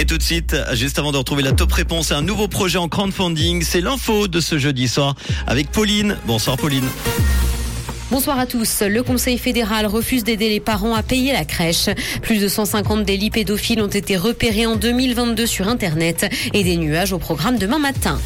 Et tout de suite, juste avant de retrouver la top réponse à un nouveau projet en crowdfunding, c'est l'info de ce jeudi soir avec Pauline. Bonsoir Pauline. Bonsoir à tous. Le Conseil fédéral refuse d'aider les parents à payer la crèche. Plus de 150 délits pédophiles ont été repérés en 2022 sur Internet et des nuages au programme demain matin.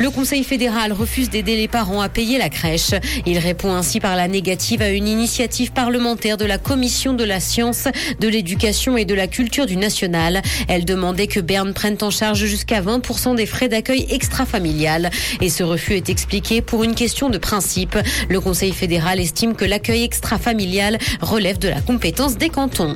Le Conseil fédéral refuse d'aider les parents à payer la crèche. Il répond ainsi par la négative à une initiative parlementaire de la Commission de la science, de l'éducation et de la culture du national. Elle demandait que Berne prenne en charge jusqu'à 20% des frais d'accueil extra-familial. Et ce refus est expliqué pour une question de principe. Le Conseil fédéral estime que l'accueil extra-familial relève de la compétence des cantons.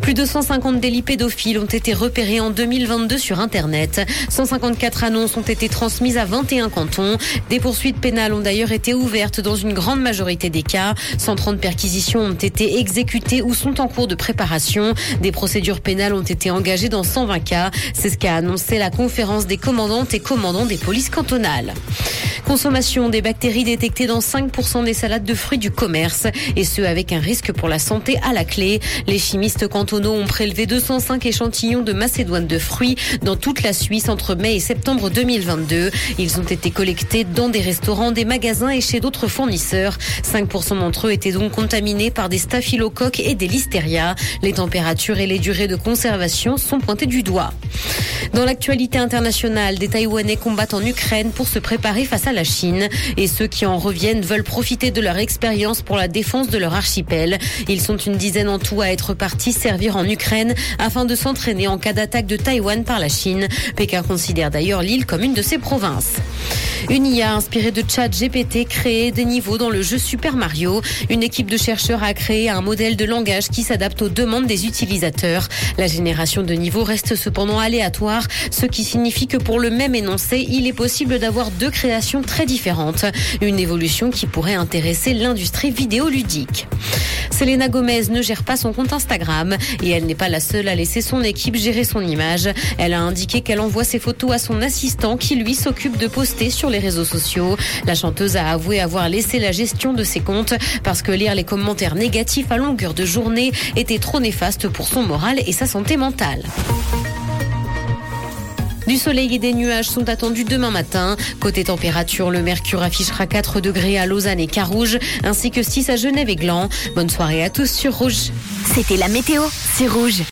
Plus de 150 délits pédophiles ont été repérés en 2022 sur Internet. 154 annonces ont été transmises 21 cantons. Des poursuites pénales ont d'ailleurs été ouvertes dans une grande majorité des cas. 130 perquisitions ont été exécutées ou sont en cours de préparation. Des procédures pénales ont été engagées dans 120 cas. C'est ce qu'a annoncé la conférence des commandantes et commandants des polices cantonales. Consommation des bactéries détectées dans 5% des salades de fruits du commerce et ce avec un risque pour la santé à la clé. Les chimistes cantonaux ont prélevé 205 échantillons de macédoine de fruits dans toute la Suisse entre mai et septembre 2022. Ils ont été collectés dans des restaurants, des magasins et chez d'autres fournisseurs. 5% d'entre eux étaient donc contaminés par des staphylocoques et des listeria. Les températures et les durées de conservation sont pointées du doigt. Dans l'actualité internationale, des Taïwanais combattent en Ukraine pour se préparer face à la Chine. Et ceux qui en reviennent veulent profiter de leur expérience pour la défense de leur archipel. Ils sont une dizaine en tout à être partis servir en Ukraine afin de s'entraîner en cas d'attaque de Taïwan par la Chine. Pékin considère d'ailleurs l'île comme une de ses provinces. Une IA inspirée de chat GPT crée des niveaux dans le jeu Super Mario. Une équipe de chercheurs a créé un modèle de langage qui s'adapte aux demandes des utilisateurs. La génération de niveaux reste cependant aléatoire, ce qui signifie que pour le même énoncé, il est possible d'avoir deux créations très différentes. Une évolution qui pourrait intéresser l'industrie vidéoludique. Selena Gomez ne gère pas son compte Instagram et elle n'est pas la seule à laisser son équipe gérer son image. Elle a indiqué qu'elle envoie ses photos à son assistant qui lui s'occupe de poster sur les réseaux sociaux. La chanteuse a avoué avoir laissé la gestion de ses comptes parce que lire les commentaires négatifs à longueur de journée était trop néfaste pour son moral et sa santé mentale. Du soleil et des nuages sont attendus demain matin. Côté température, le mercure affichera 4 degrés à Lausanne et Carouge, ainsi que 6 à Genève et Gland. Bonne soirée à tous sur Rouge. C'était la météo, c'est Rouge.